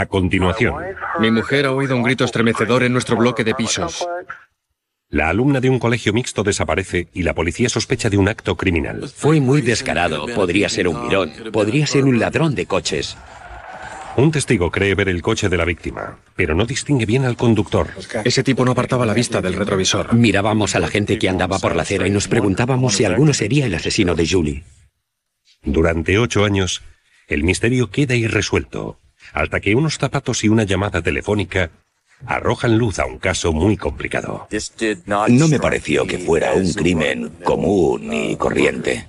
A continuación, Mi mujer ha oído un grito estremecedor en nuestro bloque de pisos. la alumna de un colegio mixto desaparece y la policía sospecha de un acto criminal. Fue muy descarado. Podría ser un mirón. Podría ser un ladrón de coches. Un testigo cree ver el coche de la víctima, pero no distingue bien al conductor. Ese tipo no apartaba la vista del retrovisor. Mirábamos a la gente que andaba por la acera y nos preguntábamos si alguno sería el asesino de Julie. Durante ocho años, el misterio queda irresuelto, hasta que unos zapatos y una llamada telefónica arrojan luz a un caso muy complicado. No me pareció que fuera un crimen común y corriente.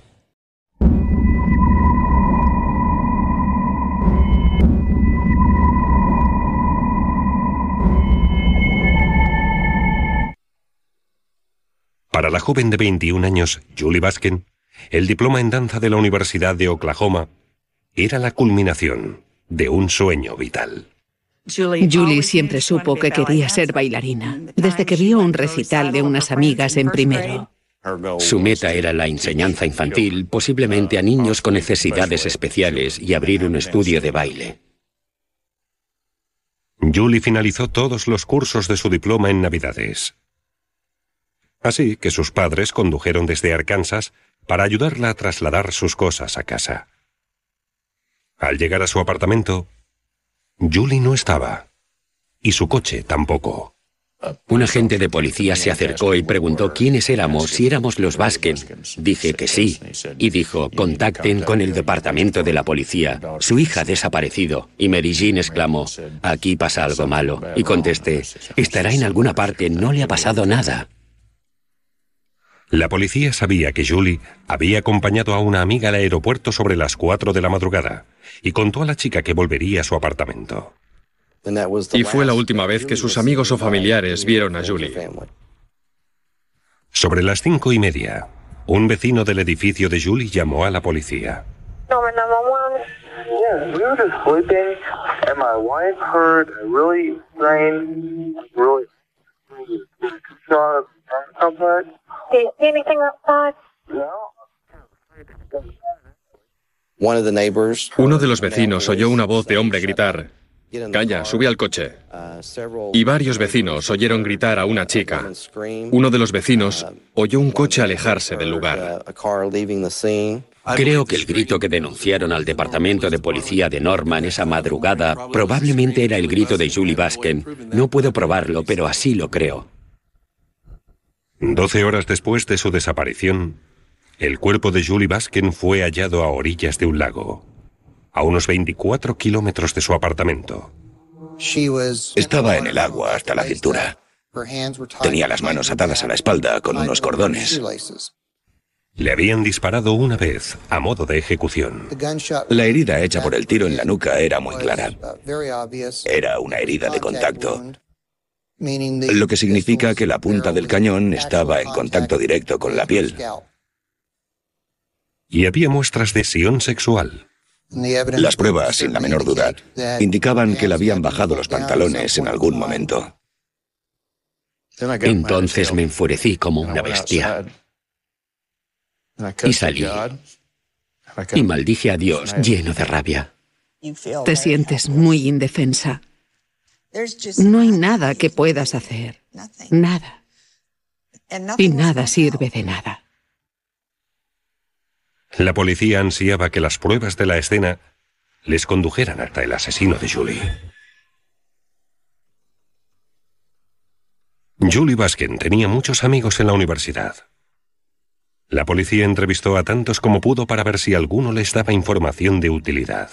Para la joven de 21 años, Julie Baskin, el diploma en danza de la Universidad de Oklahoma era la culminación de un sueño vital. Julie siempre supo que quería ser bailarina, desde que vio un recital de unas amigas en primero. Su meta era la enseñanza infantil, posiblemente a niños con necesidades especiales, y abrir un estudio de baile. Julie finalizó todos los cursos de su diploma en Navidades. Así que sus padres condujeron desde Arkansas para ayudarla a trasladar sus cosas a casa. Al llegar a su apartamento, Julie no estaba. Y su coche tampoco. Un agente de policía se acercó y preguntó quiénes éramos, si éramos los Baskin. Dije que sí. Y dijo, contacten con el departamento de la policía. Su hija ha desaparecido. Y Mary exclamó, aquí pasa algo malo. Y contesté, estará en alguna parte, no le ha pasado nada. La policía sabía que Julie había acompañado a una amiga al aeropuerto sobre las 4 de la madrugada y contó a la chica que volvería a su apartamento. Y fue la última vez que sus amigos o familiares vieron a Julie. Sobre las cinco y media, un vecino del edificio de Julie llamó a la policía. Number 911. Yeah, we were just sleeping, and my wife heard a really strange, really shot complex. Do you see anything outside? Uno de los vecinos oyó una voz de hombre gritar, Calla, sube al coche. Y varios vecinos oyeron gritar a una chica. Uno de los vecinos oyó un coche alejarse del lugar. Creo que el grito que denunciaron al departamento de policía de Norman esa madrugada probablemente era el grito de Julie Baskin. No puedo probarlo, pero así lo creo. Doce horas después de su desaparición, el cuerpo de Julie Baskin fue hallado a orillas de un lago, a unos 24 kilómetros de su apartamento. Estaba en el agua hasta la cintura. Tenía las manos atadas a la espalda con unos cordones. Le habían disparado una vez, a modo de ejecución. La herida hecha por el tiro en la nuca era muy clara. Era una herida de contacto, lo que significa que la punta del cañón estaba en contacto directo con la piel. Y había muestras de lesión sexual. Las pruebas, sin la menor duda, indicaban que le habían bajado los pantalones en algún momento. Entonces me enfurecí como una bestia. Y salí. Y maldije a Dios lleno de rabia. Te sientes muy indefensa. No hay nada que puedas hacer. Nada. Y nada sirve de nada. La policía ansiaba que las pruebas de la escena les condujeran hasta el asesino de Julie. Julie Baskin tenía muchos amigos en la universidad. La policía entrevistó a tantos como pudo para ver si alguno les daba información de utilidad.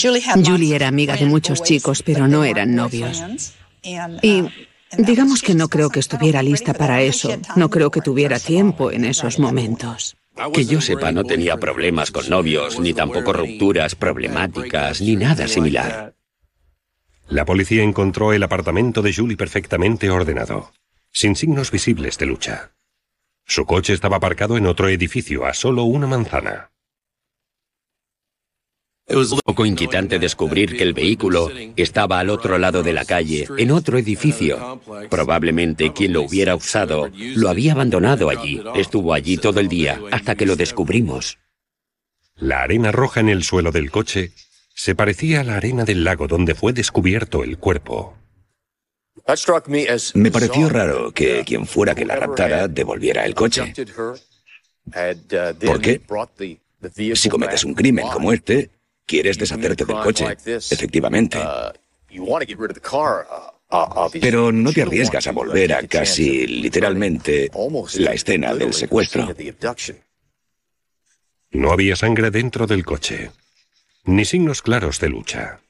Julie era amiga de muchos chicos, pero no eran novios. Y digamos que no creo que estuviera lista para eso. No creo que tuviera tiempo en esos momentos. Que yo sepa, no tenía problemas con novios, ni tampoco rupturas problemáticas, ni nada similar. La policía encontró el apartamento de Julie perfectamente ordenado, sin signos visibles de lucha. Su coche estaba aparcado en otro edificio, a solo una manzana. Es un poco inquietante descubrir que el vehículo estaba al otro lado de la calle, en otro edificio. Probablemente quien lo hubiera usado lo había abandonado allí. Estuvo allí todo el día hasta que lo descubrimos. La arena roja en el suelo del coche se parecía a la arena del lago donde fue descubierto el cuerpo. Me pareció raro que quien fuera que la raptara devolviera el coche. ¿Por qué? Si cometes un crimen como este, quieres deshacerte del coche. Efectivamente. Pero no te arriesgas a volver a casi literalmente la escena del secuestro. No había sangre dentro del coche, ni signos claros de lucha.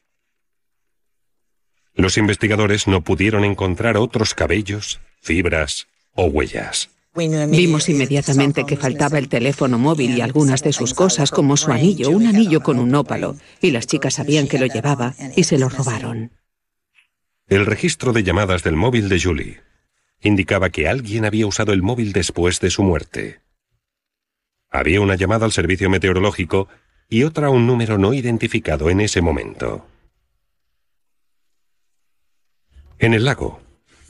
Los investigadores no pudieron encontrar otros cabellos, fibras o huellas. Vimos inmediatamente que faltaba el teléfono móvil y algunas de sus cosas, como su anillo, un anillo con un ópalo, y las chicas sabían que lo llevaba y se lo robaron. El registro de llamadas del móvil de Julie indicaba que alguien había usado el móvil después de su muerte. Había una llamada al servicio meteorológico y otra a un número no identificado en ese momento. En el lago,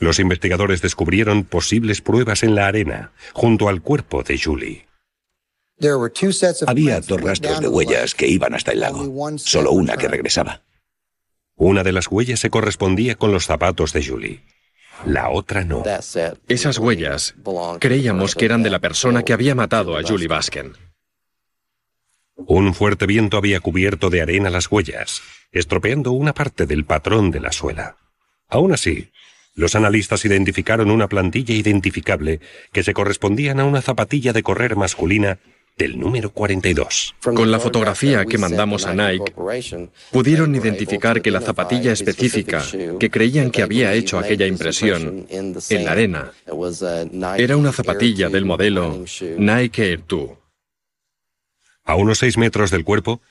los investigadores descubrieron posibles pruebas en la arena, junto al cuerpo de Julie. Había dos rastros de huellas que iban hasta el lago, solo una que regresaba. Una de las huellas se correspondía con los zapatos de Julie. La otra no. Esas huellas creíamos que eran de la persona que había matado a Julie Basken. Un fuerte viento había cubierto de arena las huellas, estropeando una parte del patrón de la suela. Aún así, los analistas identificaron una plantilla identificable que se correspondían a una zapatilla de correr masculina del número 42. Con la fotografía que mandamos a Nike, pudieron identificar que la zapatilla específica que creían que había hecho aquella impresión en la arena era una zapatilla del modelo Nike Air 2. A unos seis metros del cuerpo,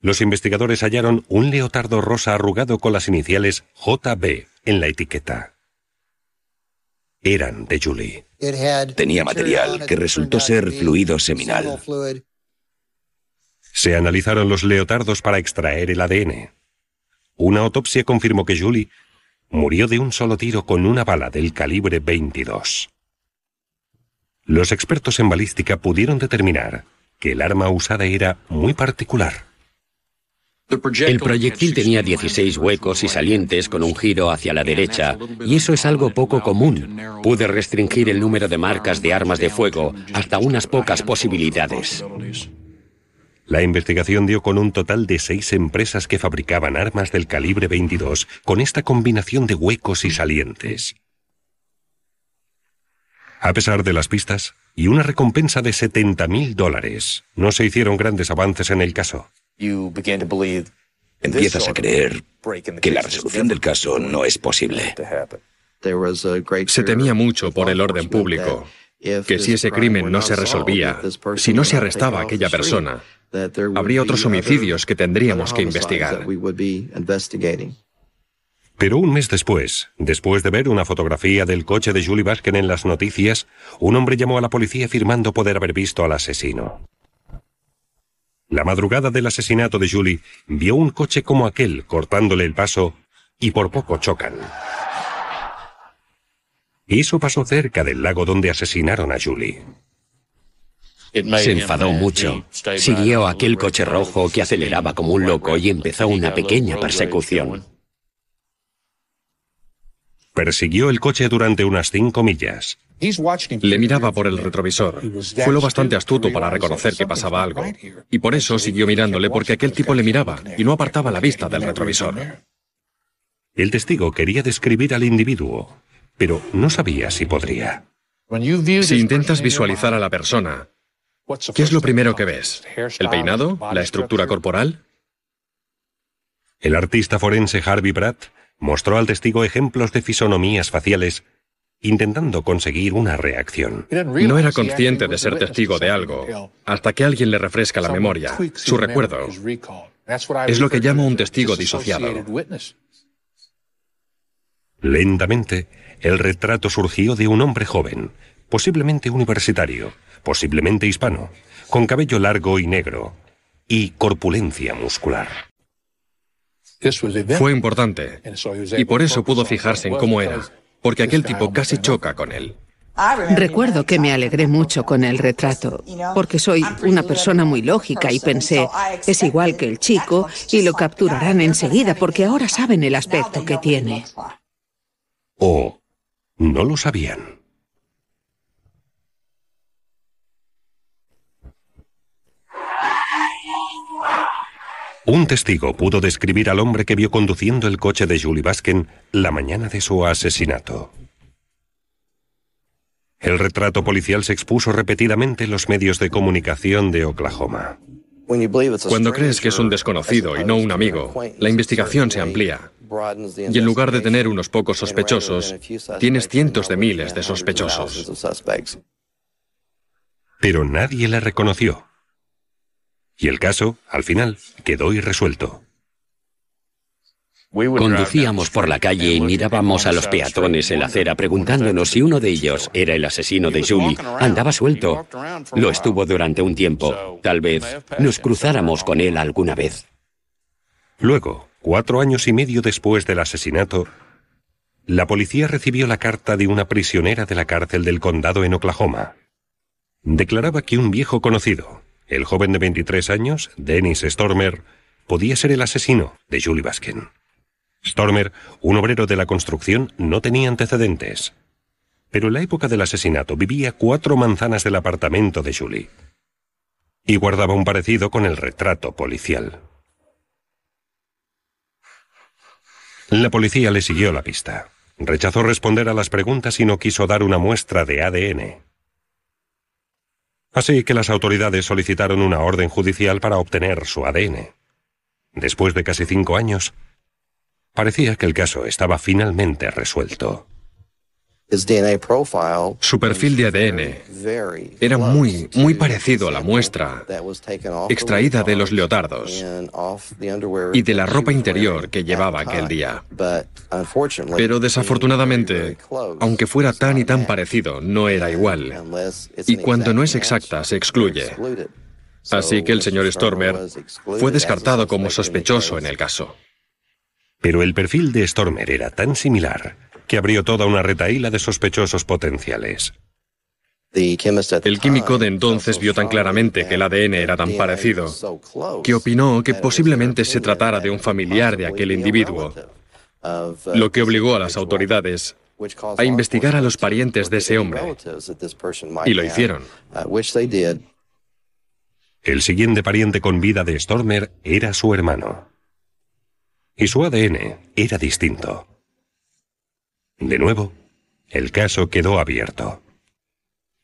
los investigadores hallaron un leotardo rosa arrugado con las iniciales JB en la etiqueta. Eran de Julie. Tenía material que resultó ser fluido seminal. Se analizaron los leotardos para extraer el ADN. Una autopsia confirmó que Julie murió de un solo tiro con una bala del calibre 22. Los expertos en balística pudieron determinar que el arma usada era muy particular. El proyectil tenía 16 huecos y salientes con un giro hacia la derecha, y eso es algo poco común. Pude restringir el número de marcas de armas de fuego hasta unas pocas posibilidades. La investigación dio con un total de seis empresas que fabricaban armas del calibre 22 con esta combinación de huecos y salientes. A pesar de las pistas y una recompensa de 70 mil dólares, no se hicieron grandes avances en el caso. Empiezas a creer que la resolución del caso no es posible. Se temía mucho por el orden público, que si ese crimen no se resolvía, si no se arrestaba a aquella persona, habría otros homicidios que tendríamos que investigar. Pero un mes después, después de ver una fotografía del coche de Julie Basken en las noticias, un hombre llamó a la policía afirmando poder haber visto al asesino. La madrugada del asesinato de Julie vio un coche como aquel cortándole el paso y por poco chocan. Eso pasó cerca del lago donde asesinaron a Julie. Se enfadó mucho. Siguió aquel coche rojo que aceleraba como un loco y empezó una pequeña persecución. Persiguió el coche durante unas cinco millas. Le miraba por el retrovisor. Fue lo bastante astuto para reconocer que pasaba algo. Y por eso siguió mirándole porque aquel tipo le miraba y no apartaba la vista del retrovisor. El testigo quería describir al individuo, pero no sabía si podría. Si intentas visualizar a la persona, ¿qué es lo primero que ves? ¿El peinado? ¿La estructura corporal? El artista forense Harvey Pratt mostró al testigo ejemplos de fisonomías faciales, intentando conseguir una reacción. No era consciente de ser testigo de algo, hasta que alguien le refresca la memoria, su recuerdo. Es lo que llamo un testigo disociado. Lentamente, el retrato surgió de un hombre joven, posiblemente universitario, posiblemente hispano, con cabello largo y negro, y corpulencia muscular. Fue importante, y por eso pudo fijarse en cómo era, porque aquel tipo casi choca con él. Recuerdo que me alegré mucho con el retrato, porque soy una persona muy lógica y pensé, es igual que el chico y lo capturarán enseguida porque ahora saben el aspecto que tiene. ¿O no lo sabían? Un testigo pudo describir al hombre que vio conduciendo el coche de Julie Basken la mañana de su asesinato. El retrato policial se expuso repetidamente en los medios de comunicación de Oklahoma. Cuando crees que es un desconocido y no un amigo, la investigación se amplía. Y en lugar de tener unos pocos sospechosos, tienes cientos de miles de sospechosos. Pero nadie le reconoció. Y el caso, al final, quedó irresuelto. Conducíamos por la calle y mirábamos a los peatones en la acera preguntándonos si uno de ellos era el asesino de Julie. Andaba suelto. Lo estuvo durante un tiempo. Tal vez nos cruzáramos con él alguna vez. Luego, cuatro años y medio después del asesinato, la policía recibió la carta de una prisionera de la cárcel del condado en Oklahoma. Declaraba que un viejo conocido, el joven de 23 años, Dennis Stormer, podía ser el asesino de Julie Baskin. Stormer, un obrero de la construcción, no tenía antecedentes. Pero en la época del asesinato vivía cuatro manzanas del apartamento de Julie. Y guardaba un parecido con el retrato policial. La policía le siguió la pista. Rechazó responder a las preguntas y no quiso dar una muestra de ADN. Así que las autoridades solicitaron una orden judicial para obtener su ADN. Después de casi cinco años, parecía que el caso estaba finalmente resuelto. Su perfil de ADN era muy, muy parecido a la muestra extraída de los leotardos y de la ropa interior que llevaba aquel día. Pero desafortunadamente, aunque fuera tan y tan parecido, no era igual. Y cuando no es exacta, se excluye. Así que el señor Stormer fue descartado como sospechoso en el caso. Pero el perfil de Stormer era tan similar que abrió toda una retaíla de sospechosos potenciales. El químico de entonces vio tan claramente que el ADN era tan parecido que opinó que posiblemente se tratara de un familiar de aquel individuo, lo que obligó a las autoridades a investigar a los parientes de ese hombre. Y lo hicieron. El siguiente pariente con vida de Stormer era su hermano. Y su ADN era distinto. De nuevo, el caso quedó abierto.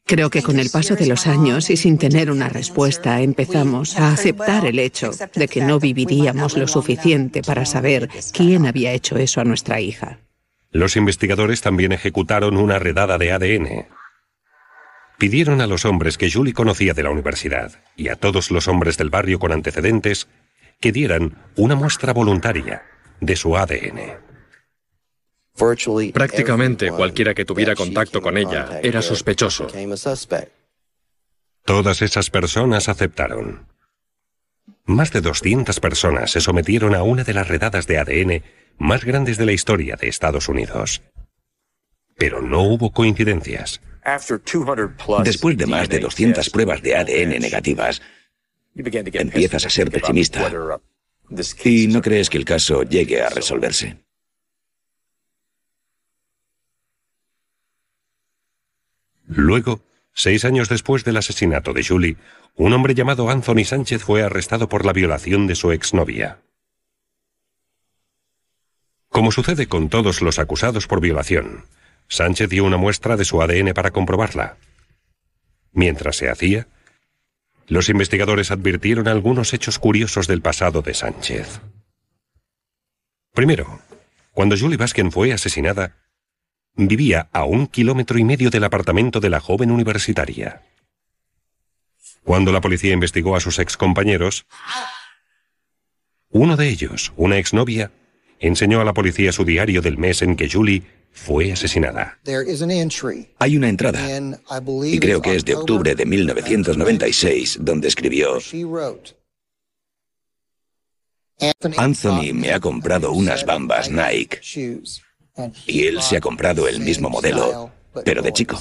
Creo que con el paso de los años y sin tener una respuesta empezamos a aceptar el hecho de que no viviríamos lo suficiente para saber quién había hecho eso a nuestra hija. Los investigadores también ejecutaron una redada de ADN. Pidieron a los hombres que Julie conocía de la universidad y a todos los hombres del barrio con antecedentes que dieran una muestra voluntaria de su ADN. Prácticamente cualquiera que tuviera contacto con ella era sospechoso. Todas esas personas aceptaron. Más de 200 personas se sometieron a una de las redadas de ADN más grandes de la historia de Estados Unidos. Pero no hubo coincidencias. Después de más de 200 pruebas de ADN negativas, empiezas a ser pesimista y no crees que el caso llegue a resolverse. Luego, seis años después del asesinato de Julie, un hombre llamado Anthony Sánchez fue arrestado por la violación de su exnovia. Como sucede con todos los acusados por violación, Sánchez dio una muestra de su ADN para comprobarla. Mientras se hacía, los investigadores advirtieron algunos hechos curiosos del pasado de Sánchez. Primero, cuando Julie Baskin fue asesinada, vivía a un kilómetro y medio del apartamento de la joven universitaria. Cuando la policía investigó a sus excompañeros, uno de ellos, una exnovia, enseñó a la policía su diario del mes en que Julie fue asesinada. Hay una entrada, y creo que es de octubre de 1996, donde escribió, Anthony me ha comprado unas bambas Nike y él se ha comprado el mismo modelo, pero de chico.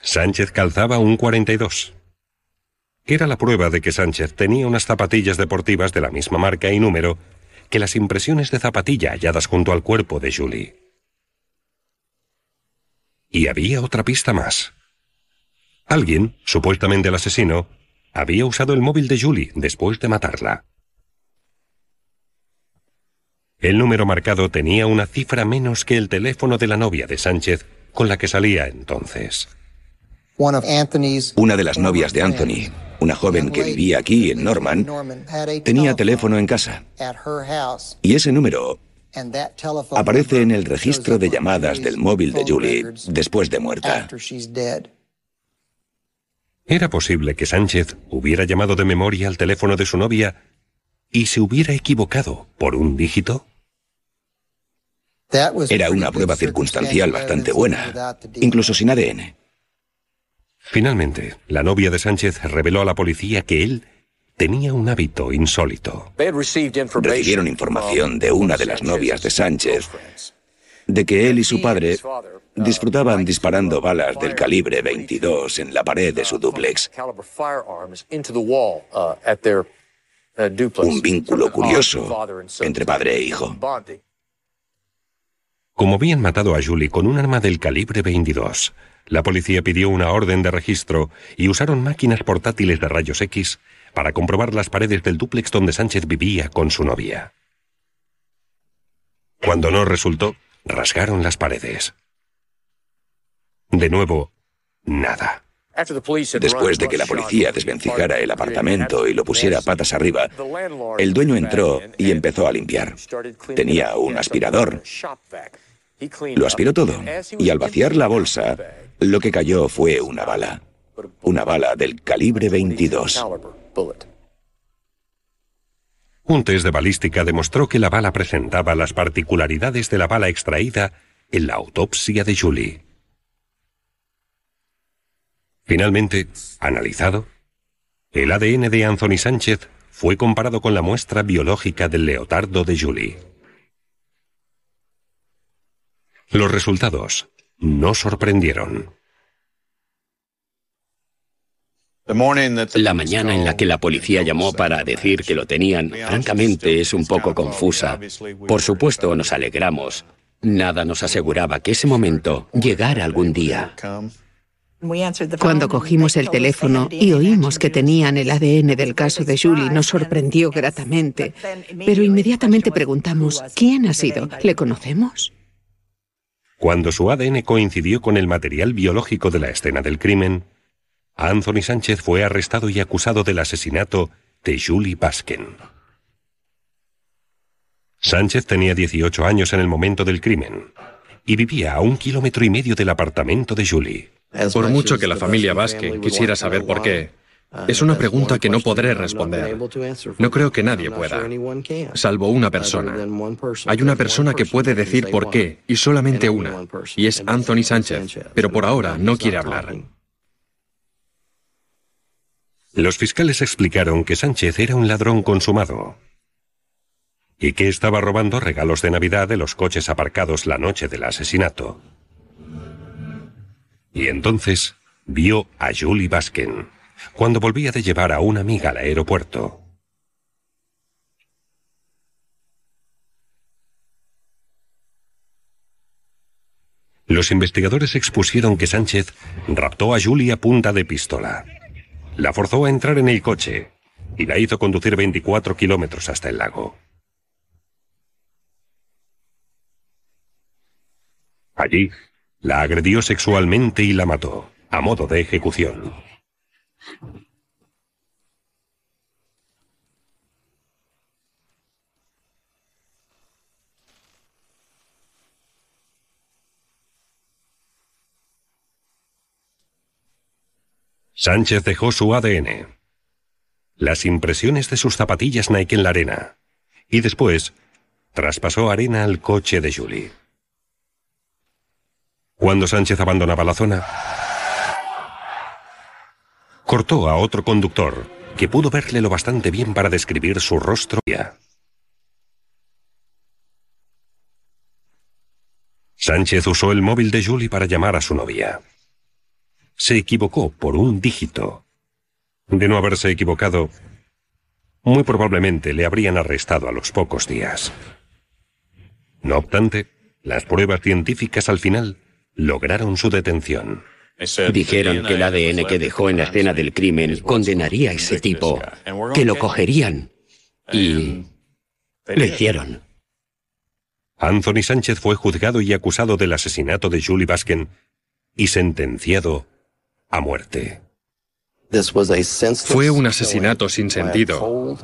Sánchez calzaba un 42. Era la prueba de que Sánchez tenía unas zapatillas deportivas de la misma marca y número que las impresiones de zapatilla halladas junto al cuerpo de Julie. Y había otra pista más. Alguien, supuestamente el asesino, había usado el móvil de Julie después de matarla. El número marcado tenía una cifra menos que el teléfono de la novia de Sánchez con la que salía entonces. Una de las novias de Anthony, una joven que vivía aquí en Norman, tenía teléfono en casa. Y ese número aparece en el registro de llamadas del móvil de Julie después de muerta. ¿Era posible que Sánchez hubiera llamado de memoria al teléfono de su novia y se hubiera equivocado por un dígito? Era una prueba circunstancial bastante buena, incluso sin ADN. Finalmente, la novia de Sánchez reveló a la policía que él tenía un hábito insólito. Recibieron información de una de las novias de Sánchez de que él y su padre disfrutaban disparando balas del calibre 22 en la pared de su dúplex. Un vínculo curioso entre padre e hijo. Como habían matado a Julie con un arma del calibre 22, la policía pidió una orden de registro y usaron máquinas portátiles de rayos X para comprobar las paredes del dúplex donde Sánchez vivía con su novia. Cuando no resultó, rasgaron las paredes. De nuevo, nada. Después de que la policía desvencijara el apartamento y lo pusiera patas arriba, el dueño entró y empezó a limpiar. Tenía un aspirador. Lo aspiró todo y al vaciar la bolsa, lo que cayó fue una bala. Una bala del calibre 22. Un test de balística demostró que la bala presentaba las particularidades de la bala extraída en la autopsia de Julie. Finalmente, analizado, el ADN de Anthony Sánchez fue comparado con la muestra biológica del leotardo de Julie. Los resultados no sorprendieron. La mañana en la que la policía llamó para decir que lo tenían, francamente, es un poco confusa. Por supuesto, nos alegramos. Nada nos aseguraba que ese momento llegara algún día. Cuando cogimos el teléfono y oímos que tenían el ADN del caso de Julie, nos sorprendió gratamente. Pero inmediatamente preguntamos, ¿quién ha sido? ¿Le conocemos? Cuando su ADN coincidió con el material biológico de la escena del crimen, Anthony Sánchez fue arrestado y acusado del asesinato de Julie Baskin. Sánchez tenía 18 años en el momento del crimen y vivía a un kilómetro y medio del apartamento de Julie. Por mucho que la familia Baskin quisiera saber por qué, es una pregunta que no podré responder. No creo que nadie pueda, salvo una persona. Hay una persona que puede decir por qué, y solamente una, y es Anthony Sánchez, pero por ahora no quiere hablar. Los fiscales explicaron que Sánchez era un ladrón consumado y que estaba robando regalos de Navidad de los coches aparcados la noche del asesinato. Y entonces vio a Julie Baskin cuando volvía de llevar a una amiga al aeropuerto. Los investigadores expusieron que Sánchez raptó a Julie a punta de pistola. La forzó a entrar en el coche y la hizo conducir 24 kilómetros hasta el lago. Allí, la agredió sexualmente y la mató, a modo de ejecución. Sánchez dejó su ADN, las impresiones de sus zapatillas Nike en la arena, y después traspasó arena al coche de Julie. Cuando Sánchez abandonaba la zona, cortó a otro conductor que pudo verle lo bastante bien para describir su rostro. Sánchez usó el móvil de Julie para llamar a su novia. se equivocó por un dígito. De no haberse equivocado, muy probablemente le habrían arrestado a los pocos días. No obstante, las pruebas científicas al final lograron su detención. Dijeron que el ADN que dejó en la escena del crimen condenaría a ese tipo, que lo cogerían. Y lo hicieron. Anthony Sánchez fue juzgado y acusado del asesinato de Julie Basken y sentenciado a muerte. Fue un asesinato sin sentido,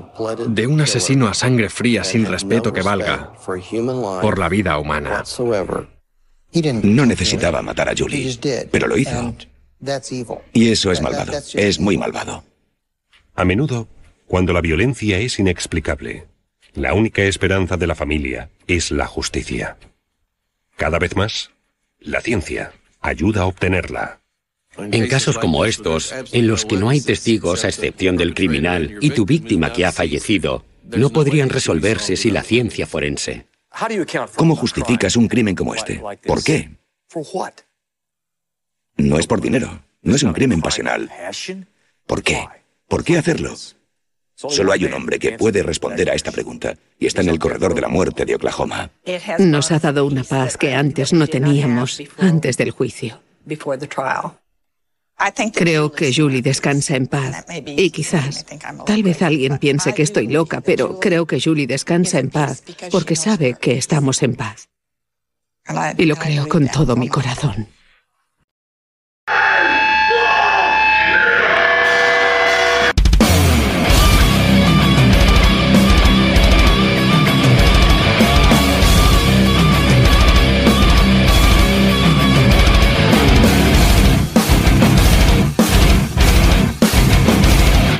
de un asesino a sangre fría sin respeto que valga por la vida humana. No necesitaba matar a Julie, pero lo hizo. Y eso es malvado, es muy malvado. A menudo, cuando la violencia es inexplicable, la única esperanza de la familia es la justicia. Cada vez más, la ciencia ayuda a obtenerla. En casos como estos, en los que no hay testigos a excepción del criminal y tu víctima que ha fallecido, no podrían resolverse si la ciencia forense. ¿Cómo justificas un crimen como este? ¿Por qué? No es por dinero, no es un crimen pasional. ¿Por qué? ¿Por qué hacerlo? Solo hay un hombre que puede responder a esta pregunta, y está en el corredor de la muerte de Oklahoma. Nos ha dado una paz que antes no teníamos, antes del juicio. Creo que Julie descansa en paz. Y quizás, tal vez alguien piense que estoy loca, pero creo que Julie descansa en paz porque sabe que estamos en paz. Y lo creo con todo mi corazón.